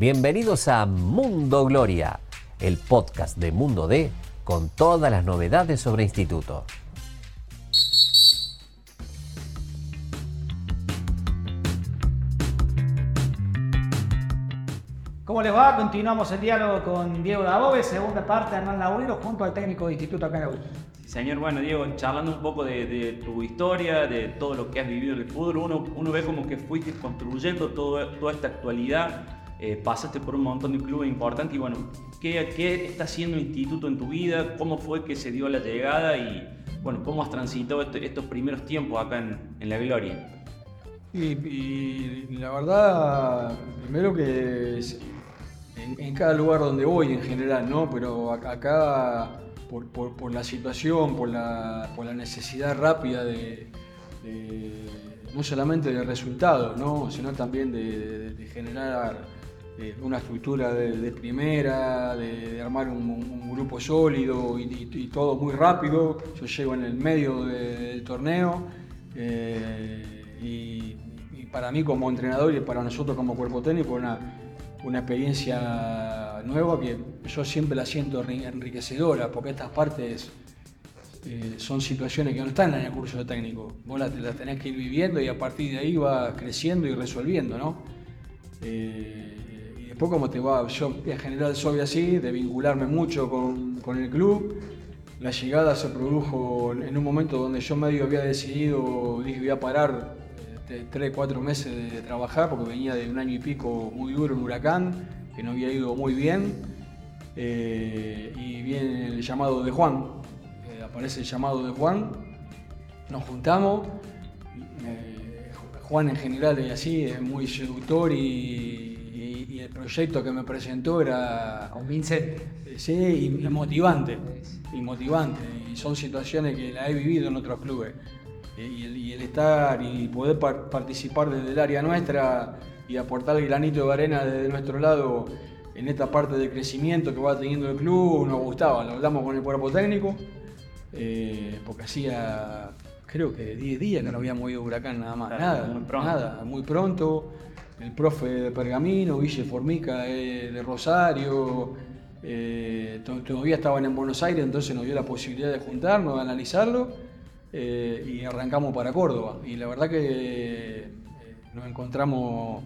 Bienvenidos a Mundo Gloria, el podcast de Mundo D con todas las novedades sobre instituto. ¿Cómo les va? Continuamos el diálogo con Diego Dabove, segunda parte de Hernán Laurino, junto al técnico de instituto acá en la señor, bueno, Diego, charlando un poco de, tu historia, de todo lo que has vivido en el fútbol, uno, uno ve como que fuiste construyendo todo, toda esta actualidad, eh, pasaste por un montón de clubes importantes y bueno, ¿qué, ¿qué está haciendo el instituto en tu vida? ¿Cómo fue que se dio la llegada y bueno, cómo has transitado estos primeros tiempos acá en, en la Gloria? Y, la verdad, primero que en, cada lugar donde voy en general, ¿no? Pero acá, por, la situación, por la, necesidad rápida de, no solamente de resultados, ¿no? Sino también de, generar una estructura de, primera, de, armar un, grupo sólido y, todo muy rápido. Yo llego en el medio del torneo eh, y, para mí como entrenador y para nosotros como cuerpo técnico una una experiencia nueva que yo siempre la siento enriquecedora, porque estas partes eh, son situaciones que no están en el curso de técnico. Vos las, tenés que ir viviendo y a partir de ahí vas creciendo y resolviendo, ¿no? Eh, y después como te va, yo en general soy así, de vincularme mucho con, con, el club. La llegada se produjo en un momento donde yo medio había decidido, dije voy a parar este, tres, cuatro meses de trabajar porque venía de un año y pico muy duro en Huracán, que no había ido muy bien. Eh, y viene el llamado de Juan, eh, aparece el llamado de Juan, nos juntamos. Eh, Juan en general es así, es muy seductor y, el proyecto que me presentó era... Convincente. Sí, y, motivante. Y motivante. Y son situaciones que la he vivido en otros clubes. Y el, estar y poder participar desde el área nuestra y aportar el granito de arena desde nuestro lado en esta parte de crecimiento que va teniendo el club, nos gustaba, lo hablamos con el cuerpo técnico, eh, porque hacía creo que 10 días que no habíamos ido a Huracán nada más, nada, muy pronto. nada, muy pronto. El profe de Pergamino, Ville Formica eh, de Rosario, todavía estaban en Buenos Aires, entonces nos dio la posibilidad de juntarnos, de analizarlo eh, y arrancamos para Córdoba. Y la verdad que eh, nos encontramos,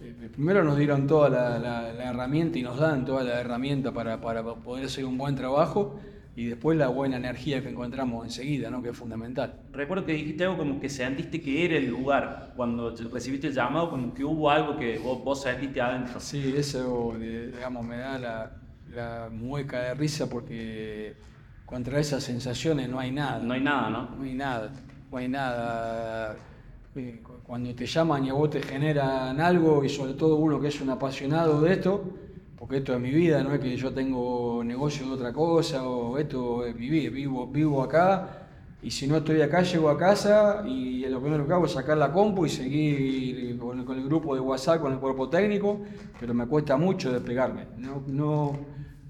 eh, primero nos dieron toda la, herramienta y nos dan toda la herramienta para, poder hacer un buen trabajo y después la buena energía que encontramos enseguida, ¿no? que es fundamental. Recuerdo que dijiste algo como que sentiste que era el lugar, cuando recibiste el llamado, como que hubo algo que vos, vos sentiste adentro. Sí, eso digamos, me da la, la mueca de risa porque contra esas sensaciones no hay nada. No hay nada, ¿no? No hay nada, no hay nada. Eh, cuando te llaman y a vos te generan algo, y sobre todo uno que es un apasionado de esto, porque esto es mi vida, no es que yo tengo negocio de otra cosa, o esto es mi vida, vivo, vivo acá, y si no estoy acá, llego a casa y lo primero que hago es sacar la compu y seguir con, el grupo de WhatsApp, con el cuerpo técnico, pero me cuesta mucho despegarme. No, no,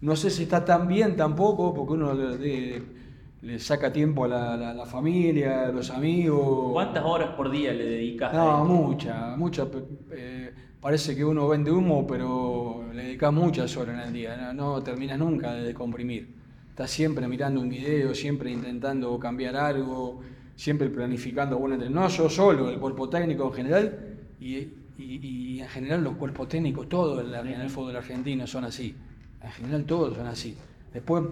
no sé si está tan bien tampoco, porque uno le, saca tiempo a la, familia, a los amigos. ¿Cuántas horas por día le dedicas? No, muchas, muchas. Eh, parece que uno vende humo, pero le dedicas muchas horas en el día. No, terminas nunca de descomprimir. Estás siempre mirando un video, siempre intentando cambiar algo, siempre planificando bueno, No yo solo, el cuerpo técnico en general y, en general los cuerpos técnicos, todos en el fútbol argentino son así. En general todos son así. Después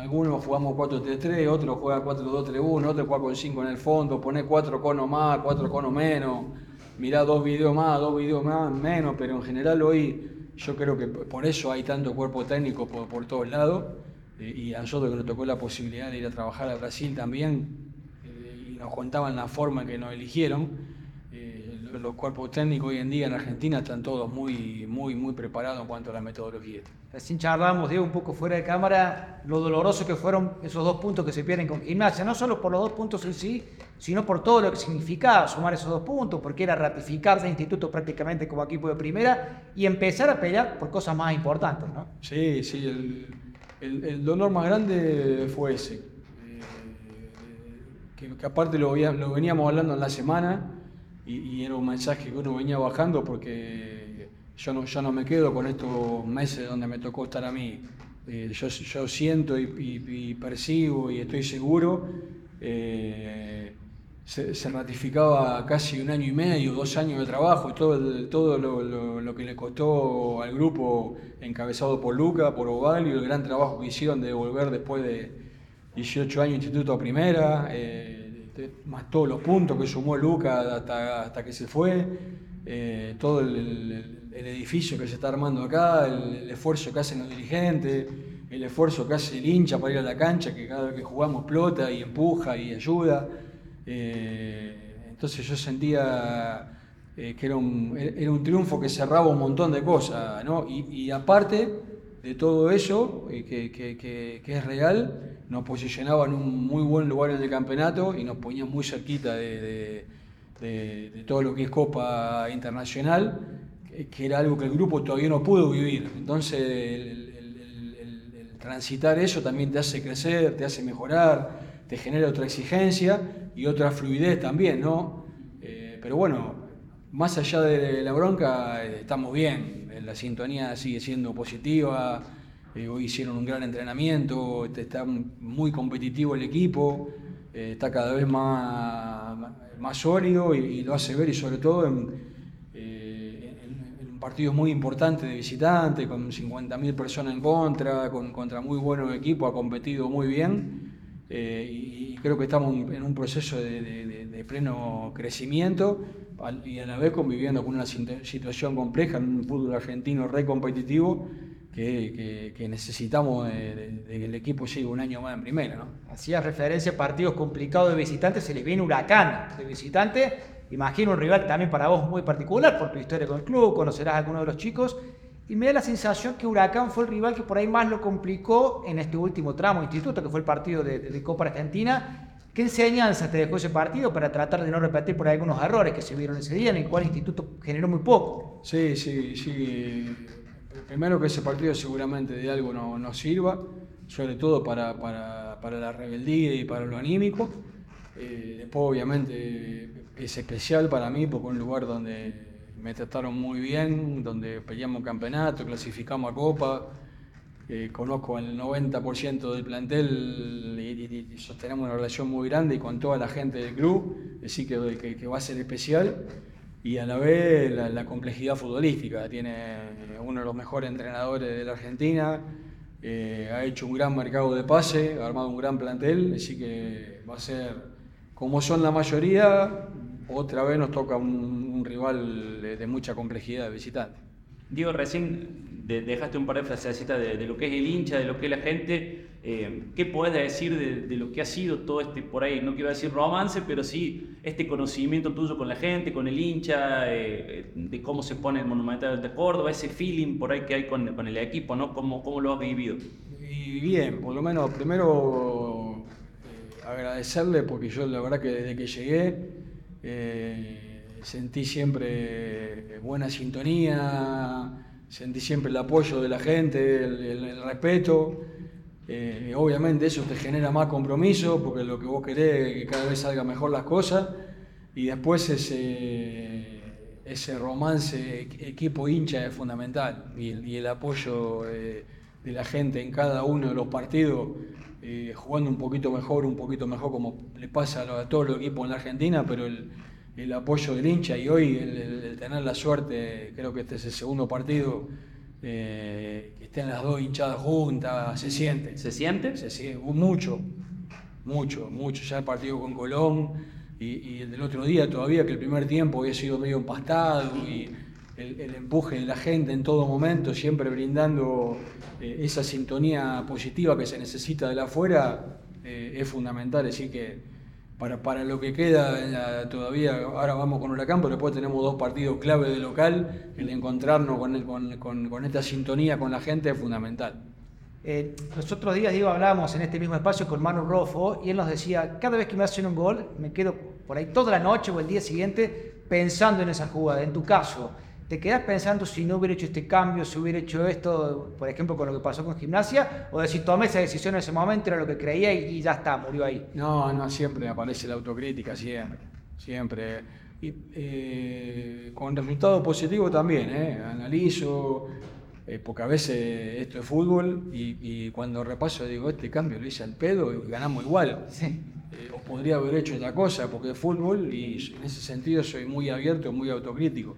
algunos jugamos 4-3-3, otros juegan 4-2-3-1, otros juegan con 5 en el fondo, pone 4 conos más, 4 conos menos, mirá dos videos más, dos videos más, menos, pero en general hoy yo creo que por eso hay tanto cuerpo técnico por, todos lados eh, y a nosotros que nos tocó la posibilidad de ir a trabajar a Brasil también eh, y nos contaban la forma en que nos eligieron los cuerpos técnicos hoy en día en Argentina están todos muy, muy, muy preparados en cuanto a la metodología. Recién charlamos, Diego, un poco fuera de cámara, lo doloroso que fueron esos dos puntos que se pierden con gimnasia, no solo por los dos puntos en sí, sino por todo lo que significaba sumar esos dos puntos, porque era ratificarse el instituto prácticamente como equipo de primera y empezar a pelear por cosas más importantes, ¿no? Sí, sí, el, dolor más grande fue ese. Eh, que, aparte lo, lo veníamos hablando en la semana, y, era un mensaje que uno venía bajando porque yo no, yo no me quedo con estos meses donde me tocó estar a mí. Eh, yo, yo, siento y, percibo y estoy seguro. Eh, se, ratificaba casi un año y medio, dos años de trabajo, todo, todo lo, que le costó al grupo encabezado por Luca, por Ovalio, el gran trabajo que hicieron de volver después de 18 años Instituto a Primera, eh, más todos los puntos que sumó Luca hasta, hasta que se fue, eh, todo el, edificio que se está armando acá, el, esfuerzo que hacen los dirigentes, el esfuerzo que hace el hincha para ir a la cancha, que cada vez que jugamos plota y empuja y ayuda. Eh, entonces yo sentía eh, que era un, era un, triunfo que cerraba un montón de cosas, ¿no? y, aparte de todo eso, eh, que, es real, nos posicionaba en un muy buen lugar en el campeonato y nos ponía muy cerquita de, todo lo que es Copa Internacional, que era algo que el grupo todavía no pudo vivir. Entonces, el, transitar eso también te hace crecer, te hace mejorar, te genera otra exigencia y otra fluidez también, ¿no? Eh, pero bueno, más allá de la bronca, eh, estamos bien, la sintonía sigue siendo positiva, eh, hoy hicieron un gran entrenamiento, este, está muy competitivo el equipo, está cada vez más, más sólido y, lo hace ver y sobre todo en, un partido muy importante de visitante, con 50.000 personas en contra, con, contra muy buenos equipos, ha competido muy bien eh, y creo que estamos en un proceso de, pleno crecimiento y a la vez conviviendo con una situación compleja en un fútbol argentino re competitivo que, necesitamos de, que el equipo siga un año más en primera. ¿no? Hacías referencia a partidos complicados de visitantes, se les viene huracán de visitante. Imagino un rival también para vos muy particular por tu historia con el club, conocerás a alguno de los chicos. Y me da la sensación que Huracán fue el rival que por ahí más lo complicó en este último tramo instituto, que fue el partido de, Copa Argentina. ¿Qué enseñanza te dejó ese partido para tratar de no repetir por ahí algunos errores que se vieron ese día, en el cual el instituto generó muy poco? Sí, sí, sí. Primero que ese partido seguramente de algo nos no sirva, sobre todo para, para, para, la rebeldía y para lo anímico. Eh, después obviamente es especial para mí porque es un lugar donde me trataron muy bien, donde peleamos campeonato, clasificamos a Copa, eh, conozco el 90% del plantel y, sostenemos una relación muy grande y con toda la gente del club, así que, que, va a ser especial y a la vez la, complejidad futbolística. Tiene uno de los mejores entrenadores de la Argentina, eh, ha hecho un gran mercado de pase, ha armado un gran plantel, así que va a ser, como son la mayoría, otra vez nos toca un, rival de, mucha complejidad de visitante. Diego, recién dejaste un par de frases de, de, lo que es el hincha, de lo que es la gente. Eh, ¿Qué puedes decir de, lo que ha sido todo este, por ahí, no quiero decir romance, pero sí este conocimiento tuyo con la gente, con el hincha, eh, de cómo se pone el Monumental de Córdoba, ese feeling por ahí que hay con, con el equipo, ¿no? ¿Cómo, ¿Cómo, lo has vivido? Y bien, por lo menos primero eh, agradecerle porque yo la verdad que desde que llegué eh, sentí siempre buena sintonía, sentí siempre el apoyo de la gente, el, respeto. Eh, obviamente eso te genera más compromiso porque lo que vos querés es que cada vez salgan mejor las cosas y después ese, ese romance equipo hincha es fundamental y, el apoyo de la gente en cada uno de los partidos eh, jugando un poquito mejor, un poquito mejor, como le pasa a, todos los equipos en la Argentina, pero el, apoyo del hincha y hoy el, tener la suerte, creo que este es el segundo partido, eh, que estén las dos hinchadas juntas, se siente. ¿Se siente? Se siente, mucho, mucho, mucho. Ya el partido con Colón y, el del otro día todavía, que el primer tiempo había sido medio empastado y el, empuje de la gente en todo momento, siempre brindando eh, esa sintonía positiva que se necesita de la afuera, eh, es fundamental. Así que para, para lo que queda todavía, ahora vamos con Huracán, pero después tenemos dos partidos clave de local, el encontrarnos con, con, con, esta sintonía con la gente es fundamental. Eh, los otros días, Diego, hablábamos en este mismo espacio con Manu Rofo y él nos decía, cada vez que me hacen un gol, me quedo por ahí toda la noche o el día siguiente pensando en esa jugada. En tu caso, te quedas pensando si no hubiera hecho este cambio, si hubiera hecho esto, por ejemplo, con lo que pasó con gimnasia, o decir, tomé esa decisión en ese momento, era lo que creía y, ya está, murió ahí. No, no, siempre aparece la autocrítica, siempre, siempre. eh, con resultados positivos también, ¿eh? analizo, eh, porque a veces esto es fútbol y, cuando repaso digo, este cambio lo hice al pedo y ganamos igual. Eh, o podría haber hecho otra cosa porque es fútbol y en ese sentido soy muy abierto, muy autocrítico.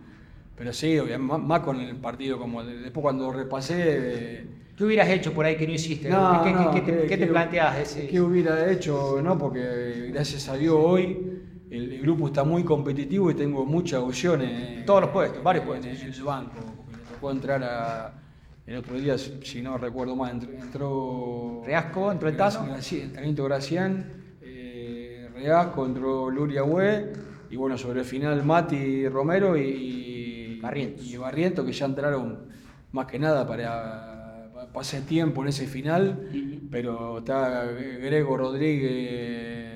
Pero sí, más, con el partido como después cuando repasé... ¿Qué hubieras hecho por ahí que no hiciste? ¿Qué, te, planteas? ¿Qué hubiera hecho? No, porque gracias a Dios hoy el, grupo está muy competitivo y tengo muchas opciones. Todos los puestos, varios puestos. En, el banco. Me tocó entrar a, el otro día, si no recuerdo mal, entró. Reasco, entró el Tano. Sí, Tanito Gracián, eh, Reasco, entró Luria Hue, y bueno, sobre el final Mati Romero y, y Barriento, que ya entraron más que nada para pasar tiempo en ese final, pero está Grego Rodríguez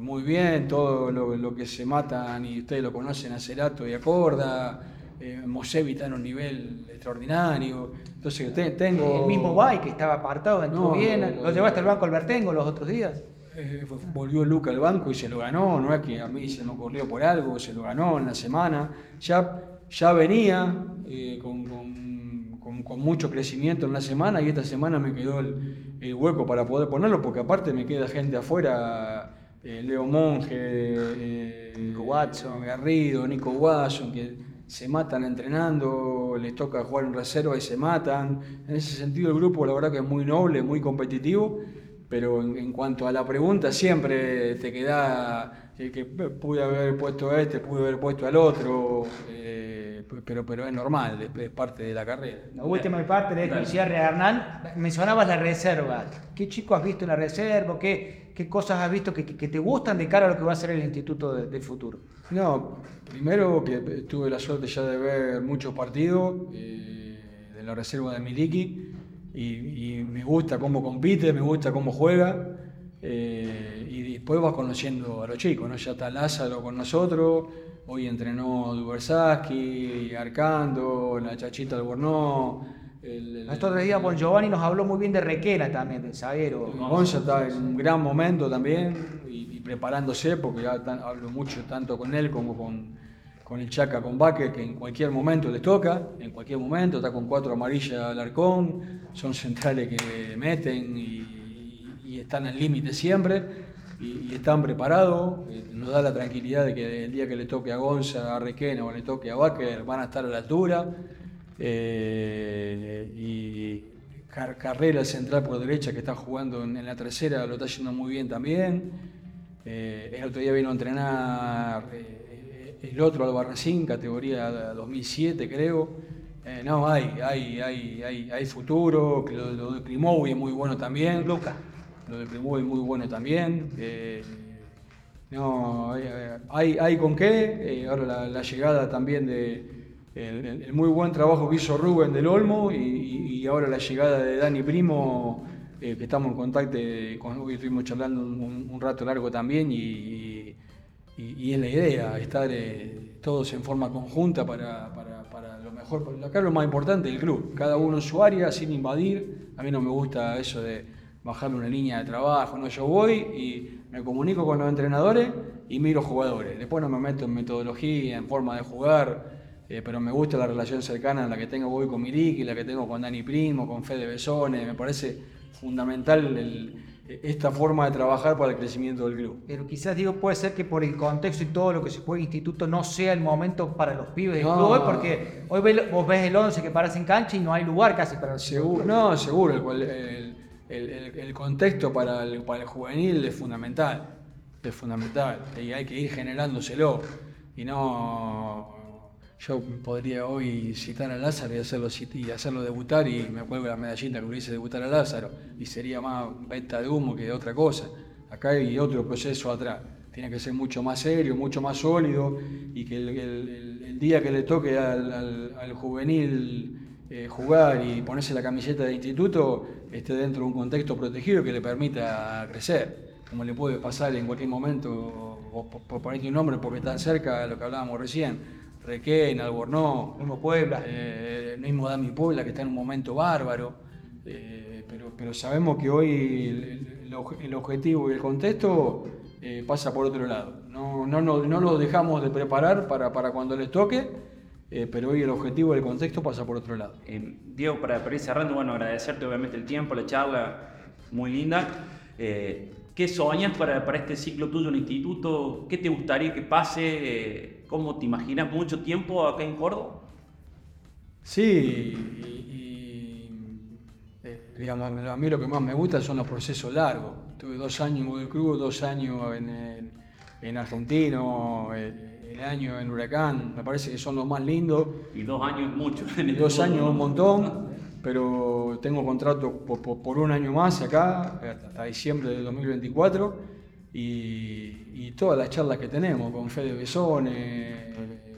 muy bien, todo lo, que se matan, y ustedes lo conocen, a Cerato y Acorda, eh, Mosevi está en un nivel extraordinario. Entonces, usted, tengo. El mismo Bay que estaba apartado, entró bien. ¿Lo llevaste al banco Albertengo los otros días? Eh, volvió Luca al banco y se lo ganó. No es que a mí se me ocurrió por algo, se lo ganó en la semana. Ya, ya venía eh, con, mucho crecimiento en la semana y esta semana me quedó el, el hueco para poder ponerlo, porque aparte me queda gente afuera eh, Leo Monge, eh, Nico Watson, Garrido, Nico Watson, que se matan entrenando, les toca jugar en reserva y se matan. En ese sentido el grupo la verdad que es muy noble, muy competitivo, pero en, cuanto a la pregunta siempre te queda que, pude haber puesto a este, pude haber puesto al otro. Eh, pero, pero es normal, es, parte de la carrera. La última parte de de Hernán, mencionabas la reserva. ¿Qué chico has visto en la reserva? ¿Qué, qué cosas has visto que, te gustan de cara a lo que va a ser el Instituto del Futuro? No, primero que tuve la suerte ya de ver muchos partidos eh, de la reserva de Miliki y, me gusta cómo compite, me gusta cómo juega. Eh, y después vas conociendo a los chicos, ¿no? Ya está Lázaro con nosotros, Hoy entrenó Dubersaski, Arcando, la Chachita Albornoz. Estos tres días Bon Giovanni nos habló muy bien de Requena también, del zaguero. Gonza está en un gran momento también y, preparándose, porque ya hablo mucho tanto con él como con, con el Chaca con Baque, que en cualquier momento les toca, en cualquier momento, está con cuatro amarillas al arcón, son centrales que meten y, y están al límite siempre y, están preparados. Eh, nos da la tranquilidad de que el día que le toque a Gonza, a Requena o le toque a Baker van a estar a la altura. Eh, y Carrera, central por derecha que está jugando en, la tercera, lo está haciendo muy bien también. Eh, el otro día vino a entrenar el otro Albarracín, categoría 2007 creo. no, hay, hay, hay, hay, hay futuro, lo, lo de Klimovi es muy bueno también. Luca lo de Primoy muy bueno también. Eh, no, hay, hay con qué. Eh, ahora la, llegada también de el, muy buen trabajo que hizo Rubén del Olmo y, ahora la llegada de Dani Primo, eh, que estamos en contacto con hoy estuvimos charlando un, rato largo también y, es la idea, estar todos en forma conjunta para, para, lo mejor, acá es lo más importante del club, cada uno en su área sin invadir. A mí no me gusta eso de bajarme una línea de trabajo, no, yo voy y me comunico con los entrenadores y miro jugadores. Después no me meto en metodología, en forma de jugar, eh, pero me gusta la relación cercana en la que tengo hoy con Miriki, la que tengo con Dani Primo, con Fede Besone, me parece fundamental esta forma de trabajar para el crecimiento del club. Pero quizás digo, puede ser que por el contexto y todo lo que se juega en instituto no sea el momento para los pibes del club hoy, porque hoy vos ves el 11 que parece en cancha y no hay lugar casi para los Seguro, no, seguro, el el, contexto para el, para el, juvenil es fundamental, es fundamental, y hay que ir generándoselo, y no, yo podría hoy citar a Lázaro y hacerlo, y hacerlo debutar y me acuerdo la medallita que lo hice debutar a Lázaro, y sería más venta de humo que de otra cosa, acá hay otro proceso atrás. Tiene que ser mucho más serio, mucho más sólido y que el, día que le toque al, al juvenil eh, jugar y ponerse la camiseta de instituto esté dentro de un contexto protegido que le permita crecer, como le puede pasar en cualquier momento, por, ponerte un nombre porque está cerca de lo que hablábamos recién, Requén, Albornoz, mismo Puebla, eh, mismo Dami Puebla que está en un momento bárbaro, eh, pero, pero sabemos que hoy el, objetivo y el contexto eh, pasa por otro lado. No, no, no, no lo dejamos de preparar para, para cuando les toque, eh, pero hoy el objetivo del contexto pasa por otro lado. Eh, Diego, para, para, ir cerrando, bueno, agradecerte obviamente el tiempo, la charla, muy linda. Eh, ¿Qué soñas para, para, este ciclo tuyo en el instituto? ¿Qué te gustaría que pase? ¿Cómo te imaginas mucho tiempo acá en Córdoba? Sí, y, y, digamos, a mí lo que más me gusta son los procesos largos. Tuve dos años en Google Cruz, dos años en, en, en Argentino, el año en Huracán, me parece que son los más lindos. Y dos años mucho. Y dos años un montón, pero tengo contrato por, por, por, un año más acá, hasta diciembre de 2024, y, y todas las charlas que tenemos con Fede Besone,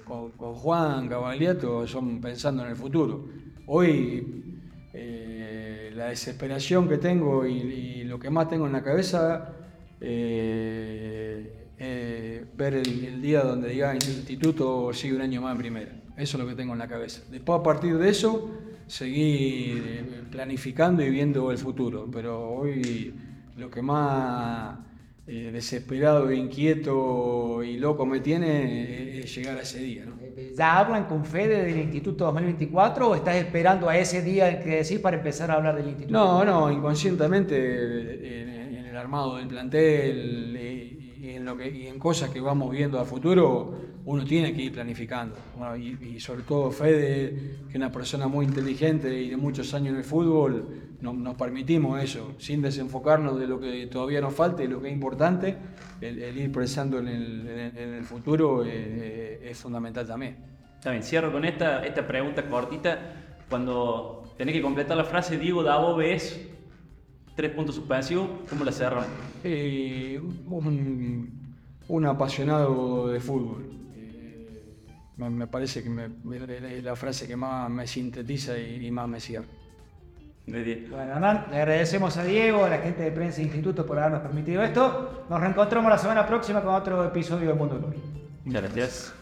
con, con Juan Cavaliato, son pensando en el futuro. Hoy eh, la desesperación que tengo y, y, lo que más tengo en la cabeza... Eh, eh, ver el, el, día donde diga instituto sigue un año más en primera. Eso es lo que tengo en la cabeza. Después a partir de eso seguir eh, planificando y viendo el futuro. Pero hoy lo que más eh, desesperado, inquieto y loco me tiene es llegar a ese día. ¿no? ¿Ya hablan con Fede del Instituto 2024 o estás esperando a ese día que decís para empezar a hablar del instituto? No, no, inconscientemente en, en el armado del plantel en, lo que, y en cosas que vamos viendo a futuro, uno tiene que ir planificando. Bueno, y, y, sobre todo Fede, que es una persona muy inteligente y de muchos años en el fútbol, no, nos permitimos eso, sin desenfocarnos de lo que todavía nos falta y lo que es importante, el, el ir pensando en el, en, en el futuro eh, es fundamental también. También cierro con esta, esta pregunta cortita. Cuando tenés que completar la frase, Diego Davo ves tres puntos suspensivos, ¿cómo la cerran? Eh, un, un, apasionado de fútbol. Eh, me, me, parece que me, es la frase que más me sintetiza y, y más me cierra. Bueno, Hernán, le agradecemos a Diego, a la gente de Prensa e Instituto por habernos permitido esto. Nos reencontramos la semana próxima con otro episodio de Mundo. Muchas gracias.